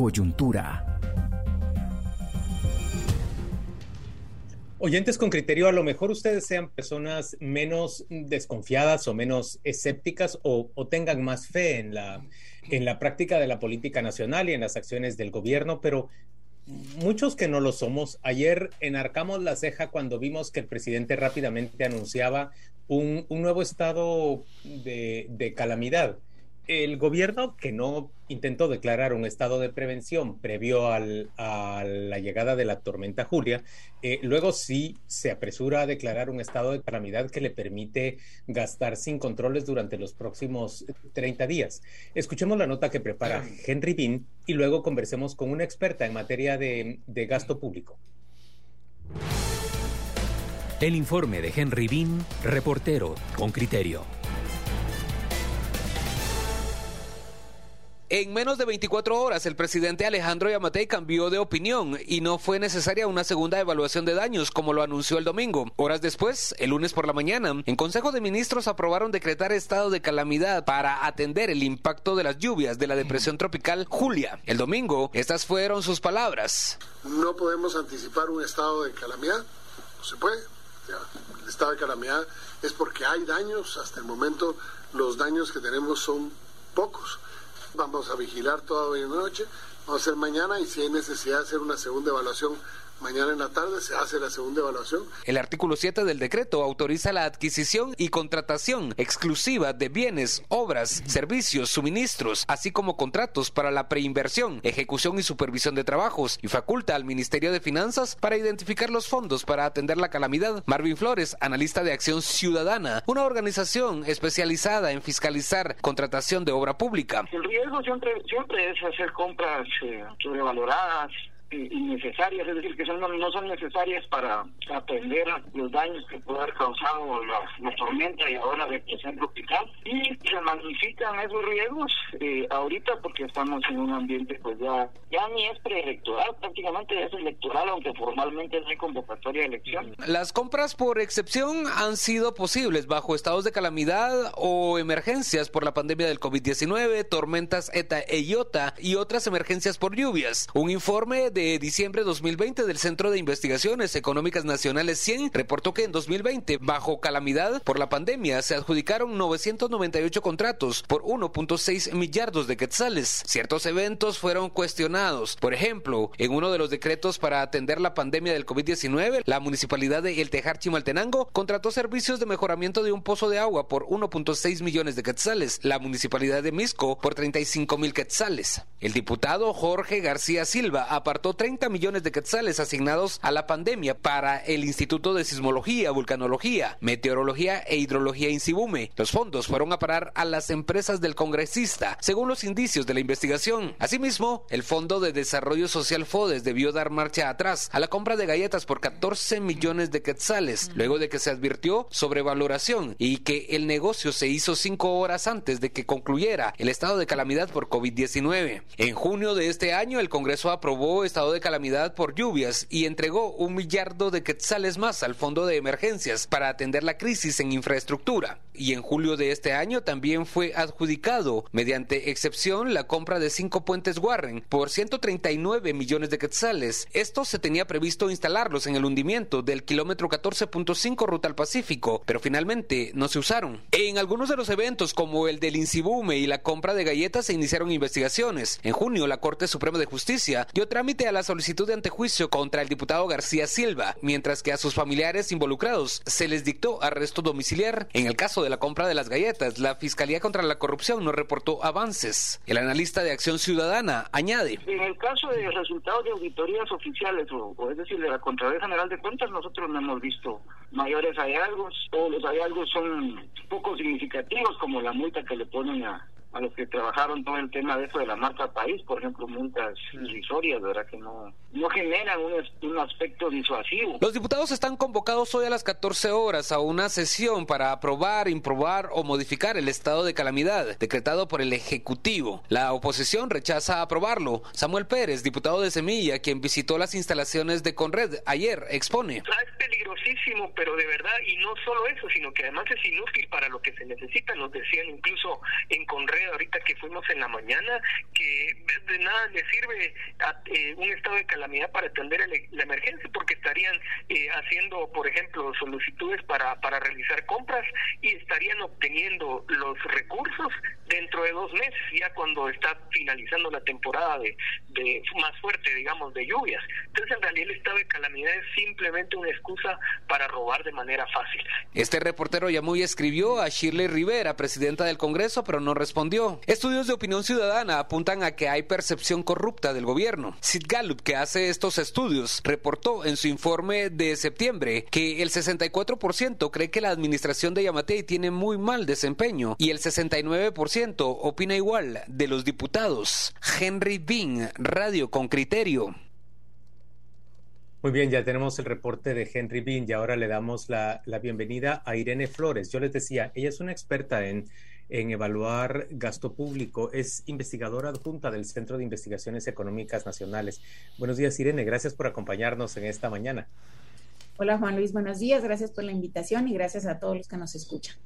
Coyuntura. Oyentes con criterio, a lo mejor ustedes sean personas menos desconfiadas o menos escépticas o, tengan más fe en la, en la práctica de la política nacional y en las acciones del gobierno, pero muchos que no lo somos, ayer enarcamos la ceja cuando vimos que el presidente rápidamente anunciaba un, nuevo estado de, de calamidad el gobierno que no intentó declarar un estado de prevención previo a la llegada de la tormenta Julia, eh, luego sí se apresura a declarar un estado de calamidad que le permite gastar sin controles durante los próximos 30 días. Escuchemos la nota que prepara Henry Bean y luego conversemos con una experta en materia de, de gasto público. El informe de Henry Bean, reportero con criterio. En menos de 24 horas, el presidente Alejandro Yamatei cambió de opinión y no fue necesaria una segunda evaluación de daños, como lo anunció el domingo. Horas después, el lunes por la mañana, en Consejo de Ministros aprobaron decretar estado de calamidad para atender el impacto de las lluvias de la depresión tropical Julia. El domingo, estas fueron sus palabras. No podemos anticipar un estado de calamidad, no se puede. El estado de calamidad es porque hay daños, hasta el momento los daños que tenemos son pocos Vamos a vigilar toda la noche, vamos a hacer mañana y si hay necesidad de hacer una segunda evaluación Mañana en la tarde se hace la segunda evaluación. El artículo 7 del decreto autoriza la adquisición y contratación exclusiva de bienes, obras, servicios, suministros, así como contratos para la preinversión, ejecución y supervisión de trabajos y faculta al Ministerio de Finanzas para identificar los fondos para atender la calamidad. Marvin Flores, analista de Acción Ciudadana, una organización especializada en fiscalizar contratación de obra pública. El riesgo siempre, siempre es hacer compras eh, sobrevaloradas innecesarias, es decir, que son, no son necesarias para atender los daños que puede haber causado la, tormenta y ahora la depresión tropical. Y se magnifican esos riesgos eh, ahorita porque estamos en un ambiente pues ya, ya ni es preelectoral, prácticamente es electoral, aunque formalmente no hay convocatoria de elección. Las compras por excepción han sido posibles bajo estados de calamidad o emergencias por la pandemia del COVID-19, tormentas ETA e IOTA y otras emergencias por lluvias. Un informe de de diciembre de 2020 del Centro de Investigaciones Económicas Nacionales 100 reportó que en 2020, bajo calamidad por la pandemia, se adjudicaron 998 contratos por 1.6 millardos de quetzales. Ciertos eventos fueron cuestionados. Por ejemplo, en uno de los decretos para atender la pandemia del COVID-19, la municipalidad de El Tejar Chimaltenango contrató servicios de mejoramiento de un pozo de agua por 1.6 millones de quetzales. La municipalidad de Misco por 35 mil quetzales. El diputado Jorge García Silva apartó 30 millones de quetzales asignados a la pandemia para el Instituto de Sismología, Vulcanología, Meteorología e Hidrología Insibume. Los fondos fueron a parar a las empresas del congresista, según los indicios de la investigación. Asimismo, el Fondo de Desarrollo Social FODES debió dar marcha atrás a la compra de galletas por 14 millones de quetzales, luego de que se advirtió sobre valoración y que el negocio se hizo cinco horas antes de que concluyera el estado de calamidad por COVID-19. En junio de este año, el Congreso aprobó esta de calamidad por lluvias y entregó un millardo de quetzales más al fondo de emergencias para atender la crisis en infraestructura. Y en julio de este año también fue adjudicado, mediante excepción, la compra de cinco puentes Warren por 139 millones de quetzales. Esto se tenía previsto instalarlos en el hundimiento del kilómetro 14.5 ruta al Pacífico, pero finalmente no se usaron. En algunos de los eventos, como el del Insibume y la compra de galletas, se iniciaron investigaciones. En junio, la Corte Suprema de Justicia dio trámite a la solicitud de antejuicio contra el diputado García Silva, mientras que a sus familiares involucrados se les dictó arresto domiciliar. En el caso de la compra de las galletas, la Fiscalía contra la Corrupción no reportó avances. El analista de Acción Ciudadana añade. En el caso de resultados de auditorías oficiales, o, es decir, de la Contraloría General de Cuentas, nosotros no hemos visto mayores hallazgos, o los hallazgos son poco significativos, como la multa que le ponen a, a los que trabajaron todo el tema de eso de la marca país, por ejemplo, multas irrisorias, ¿verdad? Que no, no generan un, un, aspecto disuasivo. Los diputados están convocados hoy a las 14 horas a una sesión para aprobar, improbar o modificar el estado de calamidad decretado por el Ejecutivo. La oposición rechaza aprobarlo. Samuel Pérez, diputado de Semilla, quien visitó las instalaciones de Conred ayer, expone. Es peligrosísimo, pero de verdad, y no solo eso, sino que además es inútil para lo que se necesita, nos decían incluso en Conred ahorita que fuimos en la mañana, que de nada le sirve eh, un estado de calamidad para atender la emergencia, porque estarían eh, haciendo, por ejemplo, solicitudes para, para realizar compras y estarían obteniendo los recursos dentro de dos meses, ya cuando está finalizando la temporada de, de más fuerte, digamos, de lluvias. Entonces, en realidad, el estado de calamidad es simplemente una excusa para robar de manera fácil. Este reportero ya muy escribió a Shirley Rivera, presidenta del Congreso, pero no respondió. Estudios de opinión ciudadana apuntan a que hay percepción corrupta del gobierno. Sid Gallup, que hace estos estudios, reportó en su informe de septiembre que el 64% cree que la administración de Yamatei tiene muy mal desempeño y el 69% opina igual de los diputados. Henry Bean, Radio con Criterio. Muy bien, ya tenemos el reporte de Henry Bean y ahora le damos la, bienvenida a Irene Flores. Yo les decía, ella es una experta en, en evaluar gasto público, es investigadora adjunta del Centro de Investigaciones Económicas Nacionales. Buenos días, Irene, gracias por acompañarnos en esta mañana. Hola Juan Luis, buenos días, gracias por la invitación y gracias a todos los que nos escuchan.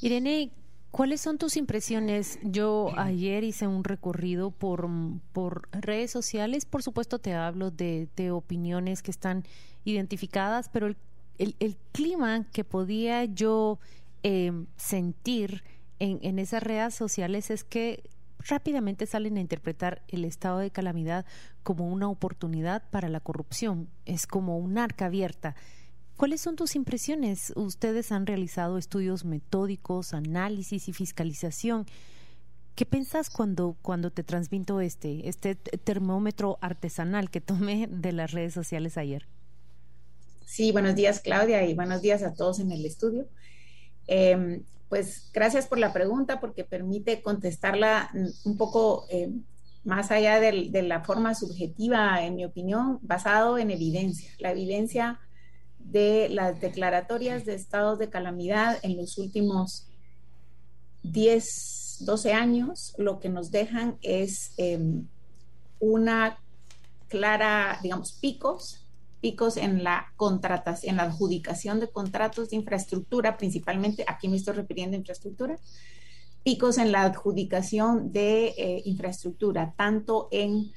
Irene, ¿Cuáles son tus impresiones? Yo ayer hice un recorrido por, por redes sociales, por supuesto te hablo de, opiniones que están identificadas, pero el, el, clima que podía yo eh, sentir en, en esas redes sociales es que rápidamente salen a interpretar el estado de calamidad como una oportunidad para la corrupción, es como un arca abierta ¿Cuáles son tus impresiones? Ustedes han realizado estudios metódicos, análisis y fiscalización. ¿Qué pensás cuando, cuando te transmito este, este termómetro artesanal que tomé de las redes sociales ayer? Sí, buenos días Claudia y buenos días a todos en el estudio. Em, pues gracias por la pregunta porque permite contestarla un poco em, más allá de, de, la forma subjetiva, en mi opinión, basado en evidencia. La evidencia de las declaratorias de estados de calamidad en los últimos 10, 12 años, lo que nos dejan es em, una clara, digamos, picos, picos en la contratación, en la adjudicación de contratos de infraestructura, principalmente, aquí me estoy refiriendo a infraestructura, picos en la adjudicación de eh, infraestructura, tanto en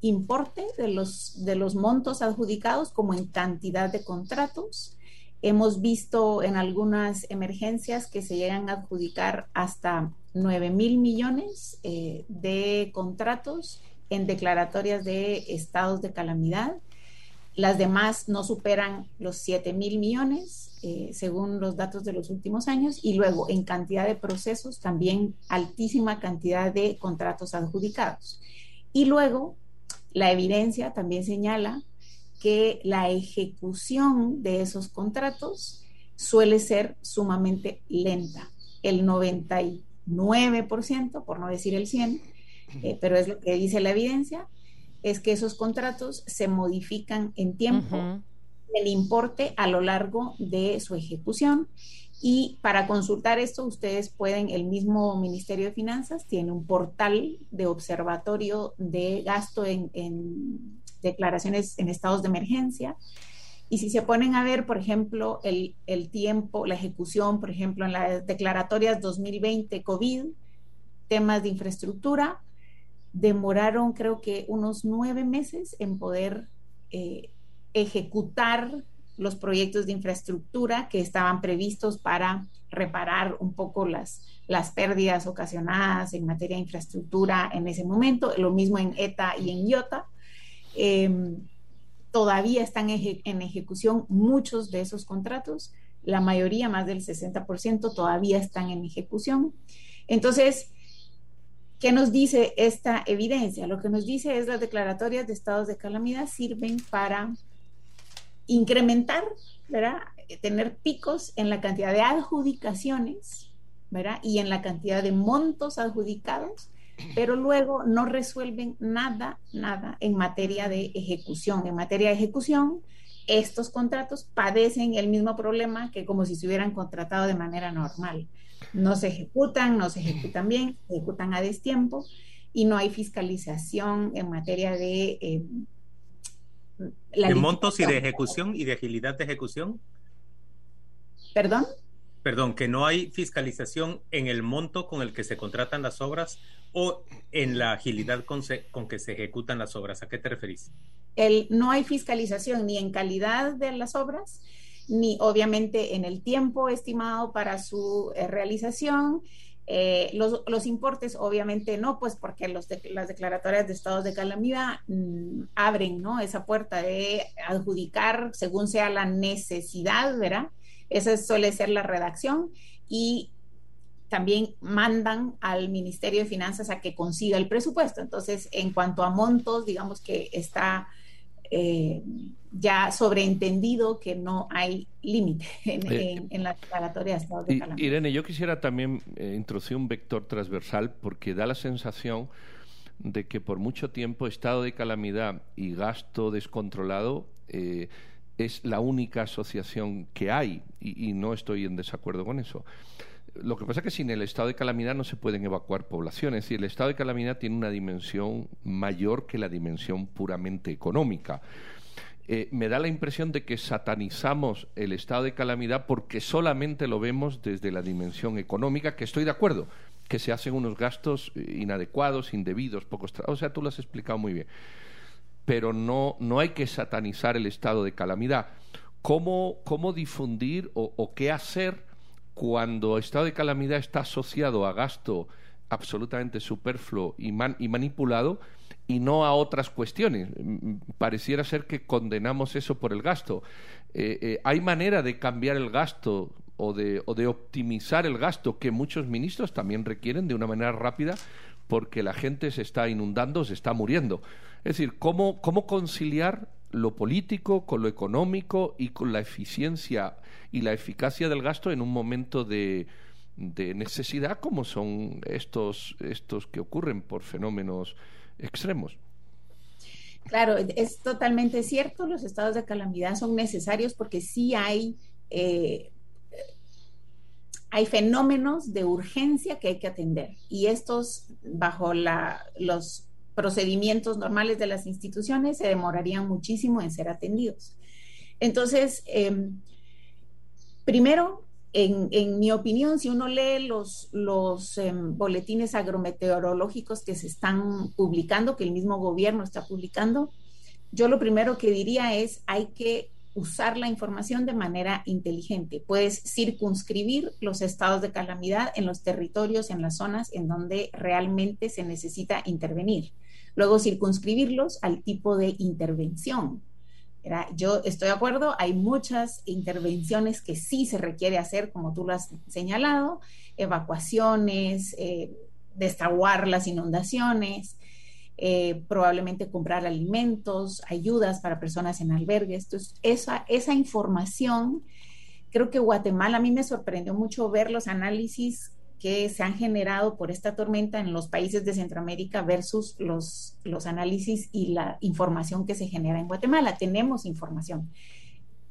importe de los, de los montos adjudicados como en cantidad de contratos. Hemos visto en algunas emergencias que se llegan a adjudicar hasta 9 mil millones eh, de contratos en declaratorias de estados de calamidad. Las demás no superan los 7 mil millones, eh, según los datos de los últimos años. Y luego, en cantidad de procesos, también altísima cantidad de contratos adjudicados. Y luego, la evidencia también señala que la ejecución de esos contratos suele ser sumamente lenta. El 99%, por no decir el 100%, eh, pero es lo que dice la evidencia, es que esos contratos se modifican en tiempo, el importe a lo largo de su ejecución y para consultar esto, ustedes pueden, el mismo Ministerio de Finanzas tiene un portal de observatorio de gasto en, declaraciones en estados de emergencia. Y si se ponen a ver, por ejemplo, el, el, tiempo, la ejecución, por ejemplo, en las declaratorias 2020 COVID, temas de infraestructura, demoraron creo que unos nueve meses en poder eh, ejecutar los proyectos de infraestructura que estaban previstos para reparar un poco las, las pérdidas ocasionadas en materia de infraestructura en ese momento, lo mismo en ETA y en IOTA. Em, todavía están en ejecución muchos de esos contratos, la mayoría, más del 60%, todavía están en ejecución. Entonces, ¿qué nos dice esta evidencia? Lo que nos dice es las declaratorias de estados de calamidad sirven para incrementar, ¿verdad? Eh, tener picos en la cantidad de adjudicaciones, ¿verdad? Y en la cantidad de montos adjudicados, pero luego no resuelven nada, nada en materia de ejecución. En materia de ejecución, estos contratos padecen el mismo problema que como si se hubieran contratado de manera normal. No se ejecutan, no se ejecutan bien, se ejecutan a destiempo y no hay fiscalización en materia de eh, ¿De montos y de ejecución y de agilidad de ejecución? ¿Perdón? Perdón, que no hay fiscalización en el monto con el que se contratan las obras o en la agilidad con, que se ejecutan las obras. ¿A qué te referís? No hay fiscalización ni en calidad de las obras, ni obviamente en el tiempo estimado para su eh, realización. Eh, los, los, importes, obviamente no, pues porque las declaratorias de estados de calamidad mm, abren ¿no? esa puerta de adjudicar según sea la necesidad, ¿verdad? Esa suele ser la redacción y también mandan al Ministerio de Finanzas a que consiga el presupuesto. Entonces, en cuanto a montos, digamos que está eh, ya sobreentendido que no hay límite en, eh, la declaratoria de estado de calamidad. Irene, yo quisiera también eh, introducir un vector transversal porque da la sensación de que por mucho tiempo estado de calamidad y gasto descontrolado es la única asociación que hay y, no estoy en desacuerdo con eso. Lo que pasa es que sin el estado de calamidad no se pueden evacuar poblaciones. Es decir, el estado de calamidad tiene una dimensión mayor que la dimensión puramente económica. Eh, me da la impresión de que satanizamos el estado de calamidad porque solamente lo vemos desde la dimensión económica, que estoy de acuerdo, que se hacen unos gastos inadecuados, indebidos, pocos... O sea, tú lo has explicado muy bien pero no, no hay que satanizar el estado de calamidad. ¿Cómo, cómo difundir o, qué hacer cuando estado de calamidad está asociado a gasto absolutamente superfluo y, y manipulado y no a otras cuestiones? Mm, pareciera ser que condenamos eso por el gasto. Eh, eh, ¿Hay manera de cambiar el gasto o de, o de optimizar el gasto que muchos ministros también requieren de una manera rápida porque la gente se está inundando, se está muriendo? Es decir, ¿cómo, cómo conciliar lo político con lo económico y con la eficiencia y la eficacia del gasto en un momento de, de necesidad como son estos, estos que ocurren por fenómenos extremos. Claro, es totalmente cierto, los estados de calamidad son necesarios porque sí hay, eh, hay fenómenos de urgencia que hay que atender y estos bajo la, los procedimientos normales de las instituciones se demorarían muchísimo en ser atendidos. Entonces, em, primero, en, mi opinión, si uno lee los, los em, boletines agrometeorológicos que se están publicando, que el mismo gobierno está publicando, yo lo primero que diría es hay que usar la información de manera inteligente. Puedes circunscribir los estados de calamidad en los territorios, en las zonas en donde realmente se necesita intervenir. Luego circunscribirlos al tipo de intervención. Yo estoy de acuerdo, hay muchas intervenciones que sí se requiere hacer, como tú lo has señalado, evacuaciones, eh, destraguar las inundaciones, eh, probablemente comprar alimentos, ayudas para personas en albergues. Entonces, esa, esa información, creo que Guatemala, a mí me sorprendió mucho ver los análisis que se han generado por esta tormenta en los países de Centroamérica versus los, los análisis y la información que se genera en Guatemala. Tenemos información.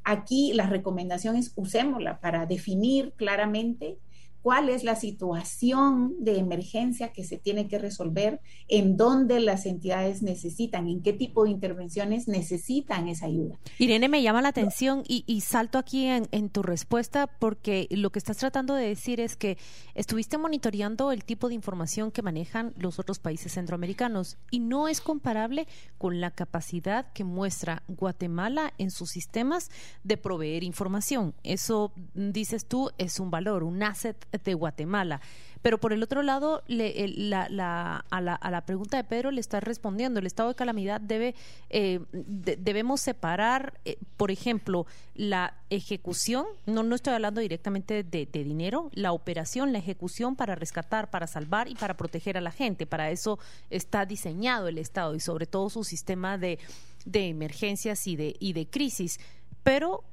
Aquí la recomendación es usémosla para definir claramente cuál es la situación de emergencia que se tiene que resolver, en dónde las entidades necesitan, en qué tipo de intervenciones necesitan esa ayuda. Irene, me llama la atención y, salto aquí en, en, tu respuesta porque lo que estás tratando de decir es que estuviste monitoreando el tipo de información que manejan los otros países centroamericanos y no es comparable con la capacidad que muestra Guatemala en sus sistemas de proveer información. Eso, dices tú, es un valor, un asset de Guatemala. Pero por el otro lado, la, a, la, pregunta de Pedro le está respondiendo. El estado de calamidad debe, eh, debemos separar, eh, por ejemplo, la ejecución, no, no estoy hablando directamente de, dinero, la operación, la ejecución para rescatar, para salvar y para proteger a la gente. Para eso está diseñado el Estado y sobre todo su sistema de, de emergencias y de, y de crisis. Pero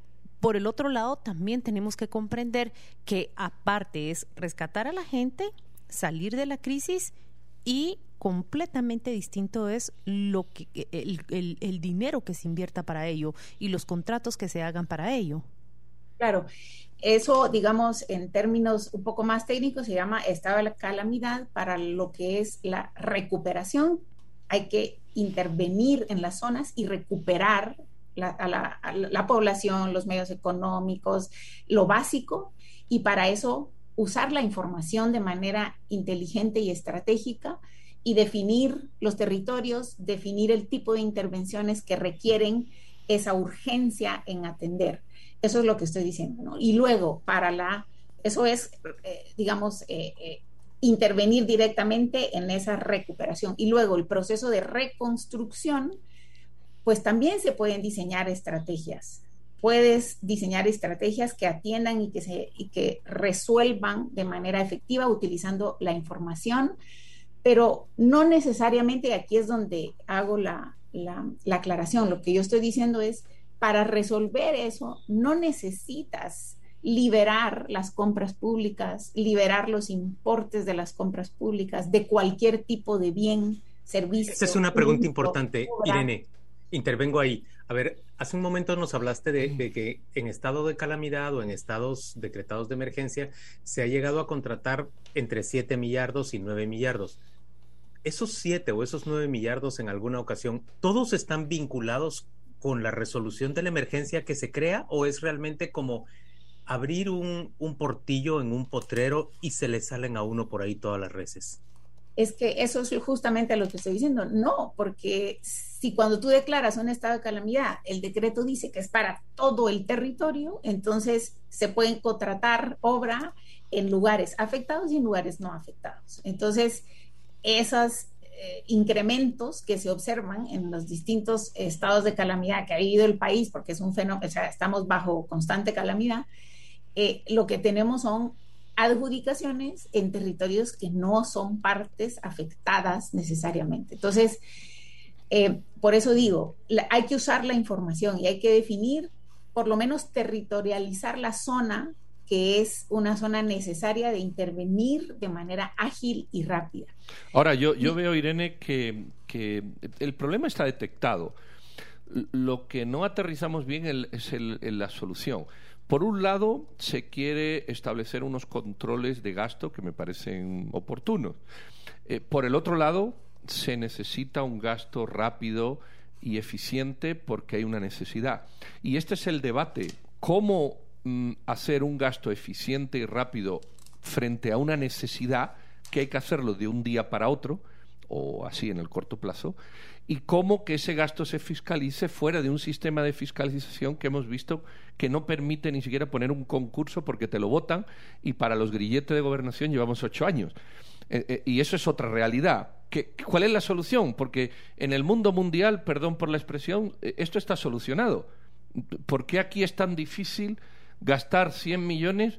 por el otro lado, también tenemos que comprender que aparte es rescatar a la gente, salir de la crisis y completamente distinto es lo que el, el, dinero que se invierta para ello y los contratos que se hagan para ello. Claro, eso, digamos, en términos un poco más técnicos, se llama estado de la calamidad para lo que es la recuperación. Hay que intervenir en las zonas y recuperar a, la, población, los medios económicos, lo básico, y para eso usar la información de manera inteligente y estratégica y definir los territorios, definir el tipo de intervenciones que requieren esa urgencia en atender. Eso es lo que estoy diciendo. Y luego, para la, eso es, eh, digamos, eh, eh, intervenir directamente en esa recuperación. Y luego el proceso de reconstrucción, pues también se pueden diseñar estrategias. Puedes diseñar estrategias que atiendan y que, se, y que resuelvan de manera efectiva utilizando la información, pero no necesariamente aquí es donde hago la, la, aclaración. Lo que yo estoy diciendo es, para resolver eso, no necesitas liberar las compras públicas, liberar los importes de las compras públicas, de cualquier tipo de bien, servicio. Esa es una pregunta importante, Irene. Intervengo ahí. A ver, hace un momento nos hablaste de, de, que en estado de calamidad o en estados decretados de emergencia se ha llegado a contratar entre 7 millardos y 9 millardos. Esos 7 o esos 9 millardos en alguna ocasión, ¿todos están vinculados con la resolución de la emergencia que se crea o es realmente como abrir un, portillo en un potrero y se le salen a uno por ahí todas las reses. Es que eso es justamente lo que estoy diciendo. No, porque si cuando tú declaras un estado de calamidad, el decreto dice que es para todo el territorio, entonces se pueden contratar obra en lugares afectados y en lugares no afectados. Entonces, esos eh, incrementos que se observan en los distintos estados de calamidad que ha vivido el país, porque es un fenómeno, o sea, estamos bajo constante calamidad, eh, lo que tenemos son adjudicaciones en territorios que no son partes afectadas necesariamente. Entonces, eh, por eso digo, hay que usar la información y hay que definir, por lo menos territorializar la zona que es una zona necesaria de intervenir de manera ágil y rápida. Ahora, yo, yo veo, Irene, que, que el problema está detectado. Lo que no aterrizamos bien es la solución. Por un lado, se quiere establecer unos controles de gasto que me parecen oportunos. Eh, por el otro lado, se necesita un gasto rápido y eficiente porque hay una necesidad. Y este es el debate. ¿Cómo mm, hacer un gasto eficiente y rápido frente a una necesidad que hay que hacerlo de un día para otro? o así en el corto plazo, y cómo que ese gasto se fiscalice fuera de un sistema de fiscalización que hemos visto que no permite ni siquiera poner un concurso porque te lo votan y para los grilletes de gobernación llevamos ocho años. Eh, eh, y eso es otra realidad. ¿Cuál es la solución? Porque en el mundo mundial, perdón por la expresión, eh, esto está solucionado. ¿Por qué aquí es tan difícil gastar 100 millones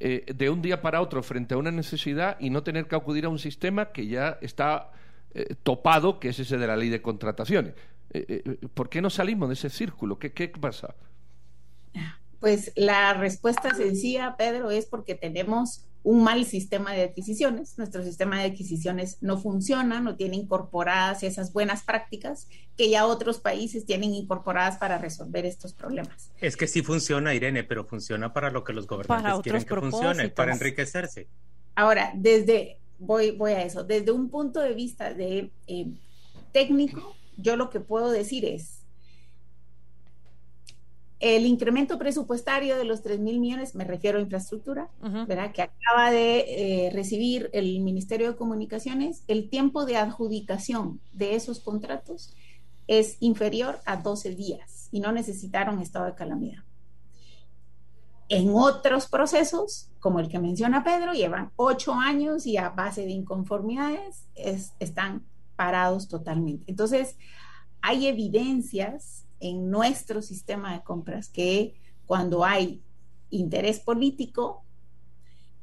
de un día para otro frente a una necesidad y no tener que acudir a un sistema que ya está eh, topado, que es ese de la ley de contrataciones. Eh, eh, ¿Por qué no salimos de ese círculo? ¿Qué, ¿Qué pasa? Pues la respuesta sencilla, Pedro, es porque tenemos un mal sistema de adquisiciones. Nuestro sistema de adquisiciones no funciona, no tiene incorporadas esas buenas prácticas que ya otros países tienen incorporadas para resolver estos problemas. Es que sí funciona, Irene, pero funciona para lo que los gobernantes quieren que funcione, para enriquecerse. Ahora, desde voy, voy a eso. Desde un punto de vista de eh, técnico, yo lo que puedo decir es, el incremento presupuestario de los 3 mil millones, me refiero a infraestructura, ¿verdad? Que acaba de eh, recibir el Ministerio de Comunicaciones, el tiempo de adjudicación de esos contratos es inferior a 12 días y no necesitaron estado de calamidad. En otros procesos, como el que menciona Pedro, llevan ocho años y a base de inconformidades están parados totalmente. Entonces, hay evidencias en nuestro sistema de compras que cuando hay interés político,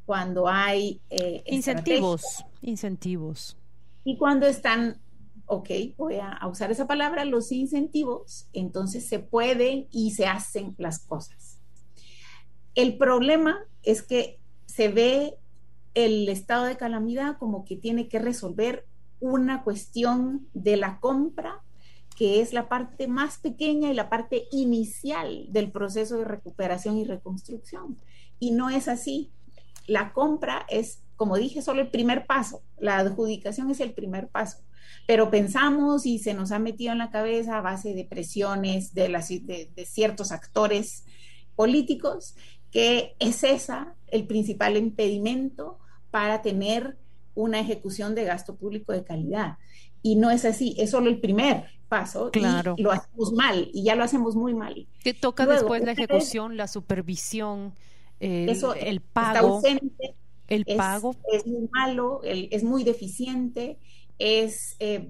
cuando hay eh, incentivos, incentivos. Y cuando están, ok, voy a usar esa palabra, los incentivos, entonces se pueden y se hacen las cosas. El problema es que se ve el estado de calamidad como que tiene que resolver una cuestión de la compra, que es la parte más pequeña y la parte inicial del proceso de recuperación y reconstrucción. Y no es así. La compra es, como dije, solo el primer paso. La adjudicación es el primer paso. pero pensamos y se nos ha metido en la cabeza a base de presiones de, de, ciertos actores políticos que es esa el principal impedimento para tener una ejecución de gasto público de calidad. Y no es así, es solo el primer paso. Claro. Y lo hacemos mal y ya lo hacemos muy mal. Que toca después la ejecución, la supervisión, el, pago. el pago. Es muy malo, es muy deficiente es, eh,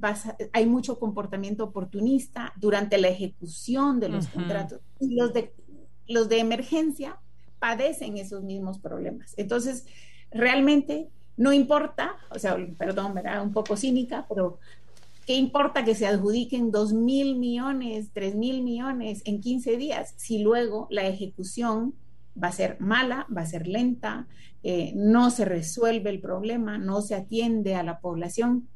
hay mucho comportamiento oportunista durante la ejecución de los contratos. Y los de, los de emergencia padecen esos mismos problemas. Entonces, realmente no importa, o sea, perdón, ¿verdad? Un poco cínica, pero ¿qué importa que se adjudiquen dos mil millones, tres mil millones en 15 días si luego la ejecución va a ser mala, va a ser lenta, eh, no se resuelve el problema, no se atiende a la población?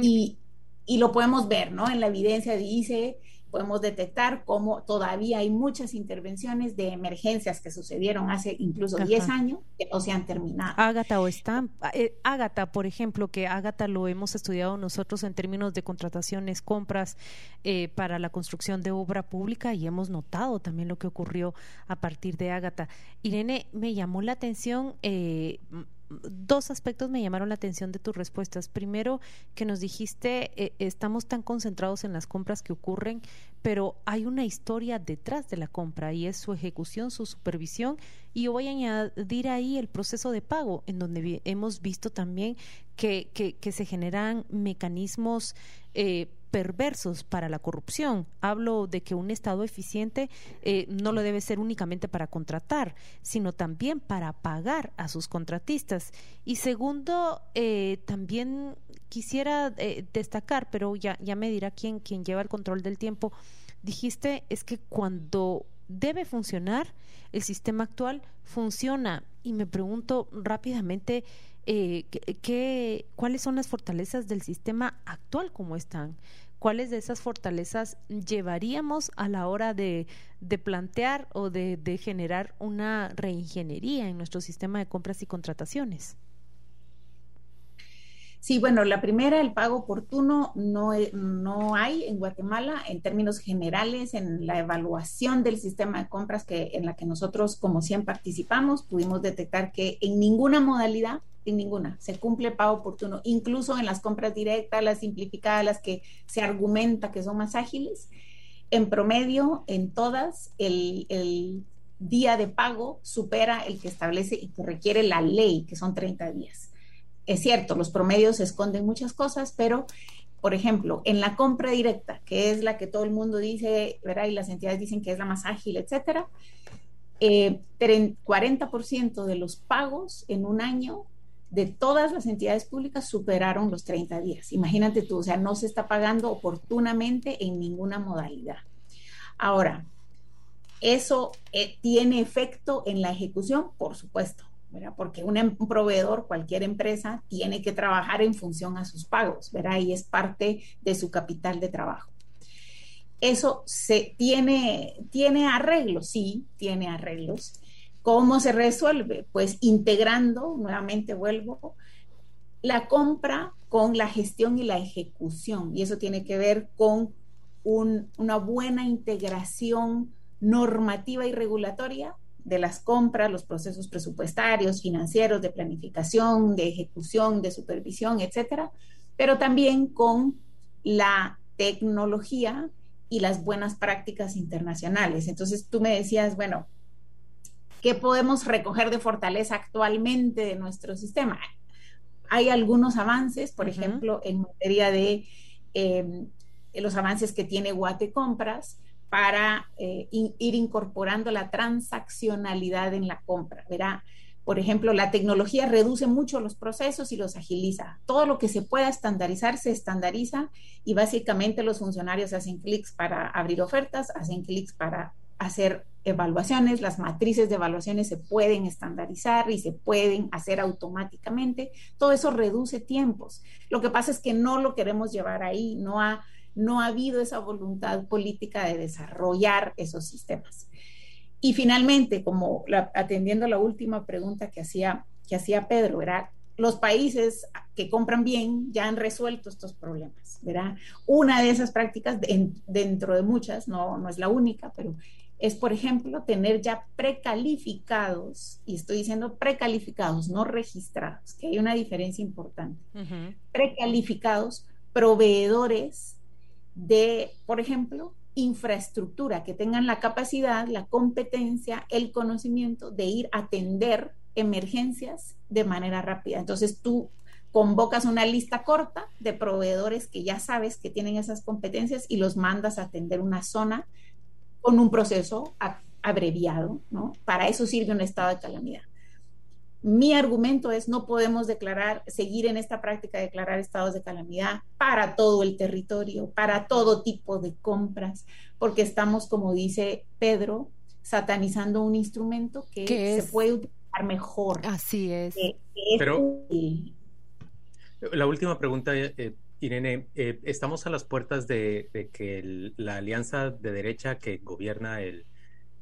Y, lo podemos ver, ¿no? En la evidencia dice, podemos detectar cómo todavía hay muchas intervenciones de emergencias que sucedieron hace incluso 10 años que no se han terminado. Ágata o están, eh, Ágata, por ejemplo, que Ágata lo hemos estudiado nosotros en términos de contrataciones, compras eh, para la construcción de obra pública y hemos notado también lo que ocurrió a partir de Ágata. Irene, me llamó la atención eh, dos aspectos me llamaron la atención de tus respuestas. Primero, que nos dijiste, eh, estamos tan concentrados en las compras que ocurren, pero hay una historia detrás de la compra y es su ejecución, su supervisión. Y yo voy a añadir ahí el proceso de pago, en donde hemos visto también que, que, que se generan mecanismos eh, perversos para la corrupción. Hablo de que un Estado eficiente eh, no lo debe ser únicamente para contratar, sino también para pagar a sus contratistas. Y segundo, eh, también quisiera eh, destacar, pero ya, ya me dirá quién, quién lleva el control del tiempo, dijiste es que cuando debe funcionar, el sistema actual funciona. Y me pregunto rápidamente, eh, ¿qué, cuáles son las fortalezas del sistema actual como están. ¿Cuáles de esas fortalezas llevaríamos a la hora de, plantear o de, generar una reingeniería en nuestro sistema de compras y contrataciones? Sí, bueno, la primera, el pago oportuno, no, no hay en Guatemala en términos generales en la evaluación del sistema de compras que, en la que nosotros como 100 participamos, pudimos detectar que en ninguna modalidad, en ninguna, se cumple el pago oportuno, incluso en las compras directas, las simplificadas, las que se argumenta que son más ágiles. En promedio, en todas, el, el día de pago supera el que establece y que requiere la ley, que son 30 días es cierto, los promedios esconden muchas cosas, pero, por ejemplo, en la compra directa, que es la que todo el mundo dice, ¿verdad? Y las entidades dicen que es la más ágil, etcétera, 40% eh, de los pagos en un año de todas las entidades públicas superaron los 30 días. Imagínate tú, o sea, no se está pagando oportunamente en ninguna modalidad. Ahora, ¿eso eh, tiene efecto en la ejecución? Por supuesto porque em, un, proveedor, cualquier empresa, tiene que trabajar en función a sus pagos, ¿verdad? Y es parte de su capital de trabajo. Eso se tiene, tiene arreglos, sí, tiene arreglos. ¿Cómo se resuelve? Pues integrando, nuevamente vuelvo, la compra con la gestión y la ejecución. Y eso tiene que ver con una buena integración normativa y regulatoria de las compras, los procesos presupuestarios, financieros, de planificación, de ejecución, de supervisión, etcétera, pero también con la tecnología y las buenas prácticas internacionales. Entonces tú me decías, bueno, ¿qué podemos recoger de fortaleza actualmente de nuestro sistema? Hay algunos avances, por ejemplo, en materia de eh, los avances que tiene Guate Compras, para eh, ir incorporando la transaccionalidad en la compra. Verá, por ejemplo, la tecnología reduce mucho los procesos y los agiliza. Todo lo que se pueda estandarizar se estandariza y básicamente los funcionarios hacen clics para abrir ofertas, hacen clics para hacer evaluaciones, las matrices de evaluaciones se pueden estandarizar y se pueden hacer automáticamente. Todo eso reduce tiempos. Lo que pasa es que no lo queremos llevar ahí, no a no ha habido esa voluntad política de desarrollar esos sistemas. Y finalmente, como atendiendo a la última pregunta que hacía, que hacía Pedro, era los países que compran bien ya han resuelto estos problemas, ¿verdad? Una de esas prácticas, dentro de muchas, no, no es la única, pero es, por ejemplo, tener ya precalificados, y estoy diciendo precalificados, no registrados, que hay una diferencia importante, precalificados proveedores de, por ejemplo, infraestructura, que tengan la capacidad, la competencia, el conocimiento de ir a atender emergencias de manera rápida. Entonces tú convocas una lista corta de proveedores que ya sabes que tienen esas competencias y los mandas a atender una zona con un proceso abreviado, ¿no? Para eso sirve un estado de calamidad. Mi argumento es no podemos declarar, seguir en esta práctica de declarar estados de calamidad para todo el territorio, para todo tipo de compras, porque estamos, como dice Pedro, satanizando un instrumento que se puede utilizar mejor. Así es. Pero la última pregunta, eh, Irene, eh, estamos a las puertas de, que la alianza de derecha que gobierna el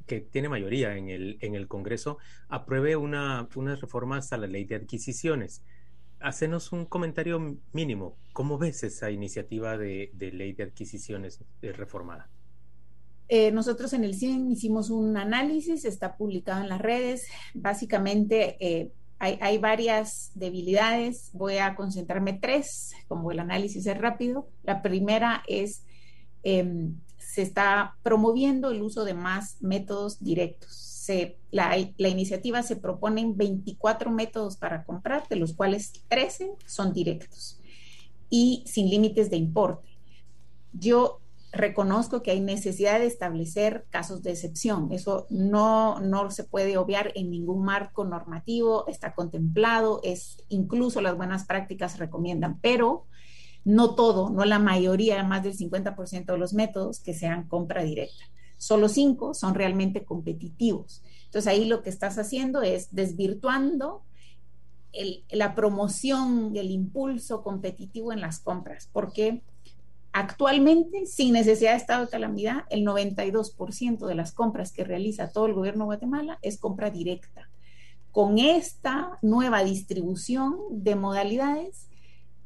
que tiene mayoría en el, en el Congreso apruebe una, unas reformas a la ley de adquisiciones. Hacenos un comentario mínimo. ¿Cómo ves esa iniciativa de, de ley de adquisiciones eh, reformada? Eh, nosotros en el CIEN hicimos un análisis, está publicado en las redes. Básicamente hay, varias debilidades, voy a concentrarme tres, como el análisis es rápido. La primera es, em, se está promoviendo el uso de más métodos directos. la, la, iniciativa se proponen 24 métodos para comprar, de los cuales 13 son directos y sin límites de importe. Yo reconozco que hay necesidad de establecer casos de excepción. Eso no, no se puede obviar en ningún marco normativo, está contemplado, es incluso las buenas prácticas recomiendan, pero no todo, no la mayoría, más del 50% de los métodos que sean compra directa. Solo cinco son realmente competitivos. Entonces ahí lo que estás haciendo es desvirtuando la promoción, el impulso competitivo en las compras, porque Actualmente, sin necesidad de estado de calamidad, el 92% de las compras que realiza todo el gobierno de Guatemala es compra directa. Con esta nueva distribución de modalidades,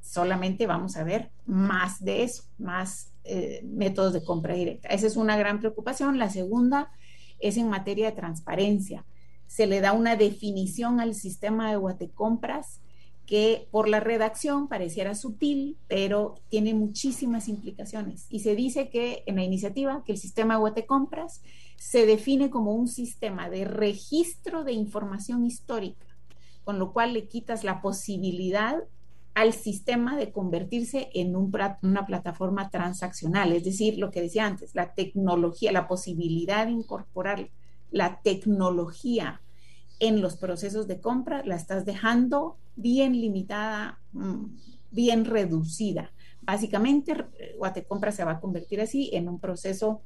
solamente vamos a ver más de eso, más eh, métodos de compra directa. Esa es una gran preocupación. La segunda es en materia de transparencia. Se le da una definición al sistema de Guatecompras que por la redacción pareciera sutil, pero tiene muchísimas implicaciones. Y se dice que en la iniciativa que el sistema Compras se define como un sistema de registro de información histórica, con lo cual le quitas la posibilidad al sistema de convertirse en una plataforma transaccional, es decir, lo que decía antes, la tecnología, la posibilidad de incorporar la tecnología en los procesos de compra, la estás dejando bien limitada, mm, bien reducida. Básicamente, Guatecompra se va a convertir así en un proceso,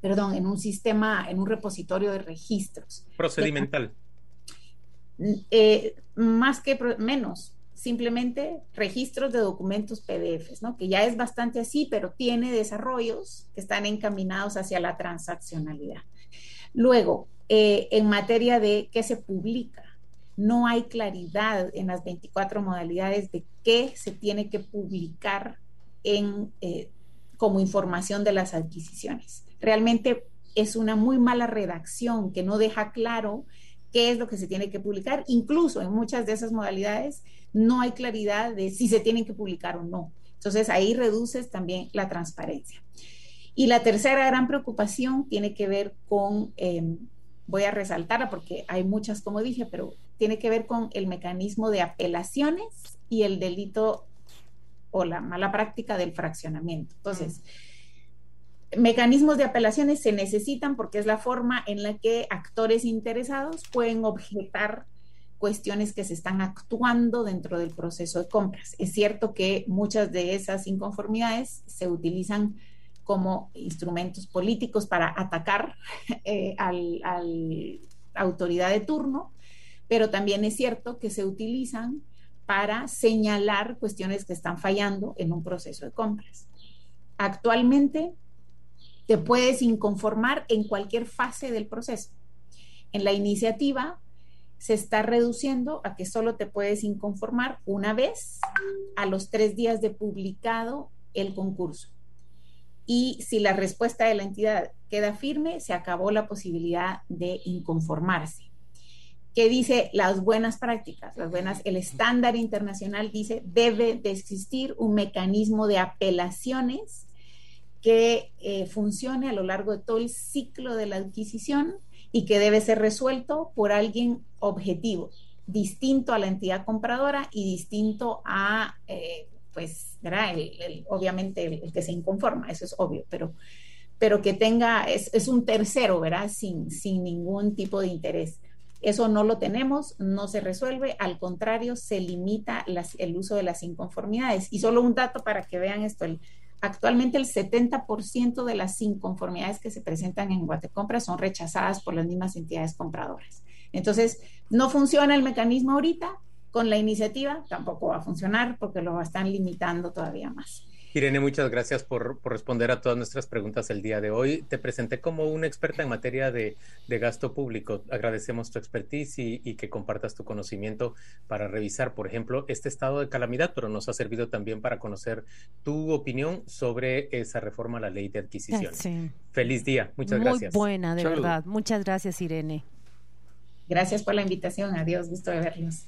perdón, en un sistema, en un repositorio de registros. Procedimental. Eh, más que menos, simplemente registros de documentos PDFs, ¿no? Que ya es bastante así, pero tiene desarrollos que están encaminados hacia la transaccionalidad. Luego, eh, en materia de qué se publica, no hay claridad en las 24 modalidades de qué se tiene que publicar en, eh, como información de las adquisiciones. Realmente es una muy mala redacción que no deja claro qué es lo que se tiene que publicar. Incluso en muchas de esas modalidades no hay claridad de si se tienen que publicar o no. Entonces ahí reduces también la transparencia. Y la tercera gran preocupación tiene que ver con, em, voy a resaltarla porque hay muchas, como dije, pero tiene que ver con el mecanismo de apelaciones y el delito o la mala práctica del fraccionamiento. Entonces, mecanismos de apelaciones se necesitan porque es la forma en la que actores interesados pueden objetar cuestiones que se están actuando dentro del proceso de compras. Es cierto que muchas de esas inconformidades se utilizan como instrumentos políticos para atacar eh, a la autoridad de turno, pero también es cierto que se utilizan para señalar cuestiones que están fallando en un proceso de compras. Actualmente te puedes inconformar en cualquier fase del proceso. En la iniciativa se está reduciendo a que solo te puedes inconformar una vez a los tres días de publicado el concurso. Y si la respuesta de la entidad queda firme, se acabó la posibilidad de inconformarse. ¿Qué dice las buenas prácticas? Las buenas, el estándar internacional dice debe de existir un mecanismo de apelaciones que eh, funcione a lo largo de todo el ciclo de la adquisición y que debe ser resuelto por alguien objetivo, distinto a la entidad compradora y distinto a, eh, pues, obviamente el, que se inconforma, eso es obvio, pero, pero que tenga, es, es un tercero, ¿verdad? Sin, sin ningún tipo de interés. Eso no lo tenemos, no se resuelve, al contrario, se limita el uso de las inconformidades. Y solo un dato para que vean esto, Actualmente el 70% de las inconformidades que se presentan en Guatecompra son rechazadas por las mismas entidades compradoras. Entonces, no funciona el mecanismo ahorita, con la iniciativa tampoco va a funcionar porque lo están limitando todavía más. Irene, muchas gracias por, responder a todas nuestras preguntas el día de hoy. Te presenté como una experta en materia de, gasto público. Agradecemos tu expertise y, que compartas tu conocimiento para revisar, por ejemplo, este estado de calamidad, pero nos ha servido también para conocer tu opinión sobre esa reforma a la ley de adquisición. Feliz día. Muchas gracias. Muy buena, de verdad. Muchas gracias, Irene. Gracias por la invitación. Adiós. Gusto de verlos.